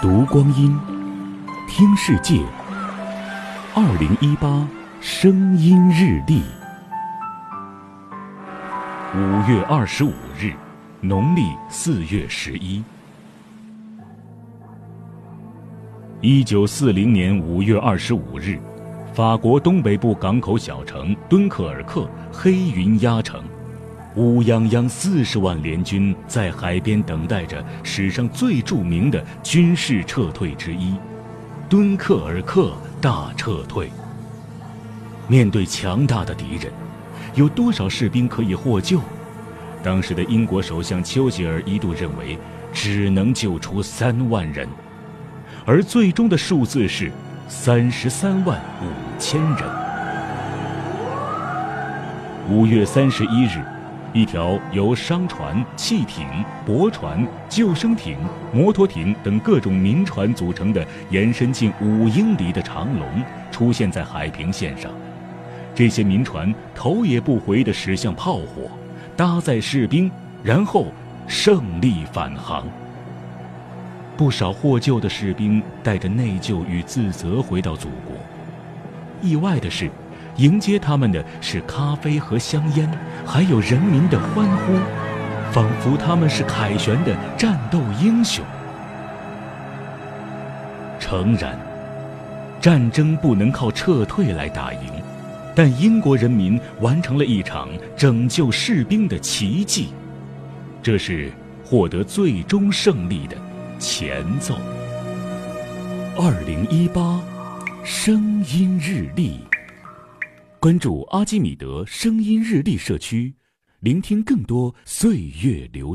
读光阴，听世界。二零一八声音日历，五月二十五日，农历四月十一。一九四零年五月二十五日，法国东北部港口小城敦刻尔克黑云压城。乌泱泱四十万联军在海边等待着史上最著名的军事撤退之一——敦刻尔克大撤退。面对强大的敌人，有多少士兵可以获救？当时的英国首相丘吉尔一度认为，只能救出三万人，而最终的数字是三十三万五千人。五月三十一日。一条由商船、汽艇、驳船、救生艇、摩托艇等各种民船组成的延伸近五英里的长龙出现在海平线上，这些民船头也不回地驶向炮火，搭载士兵，然后胜利返航。不少获救的士兵带着内疚与自责回到祖国。意外的是。迎接他们的是咖啡和香烟，还有人民的欢呼，仿佛他们是凯旋的战斗英雄。诚然，战争不能靠撤退来打赢，但英国人民完成了一场拯救士兵的奇迹，这是获得最终胜利的前奏。二零一八，声音日历。关注阿基米德声音日历社区，聆听更多岁月流。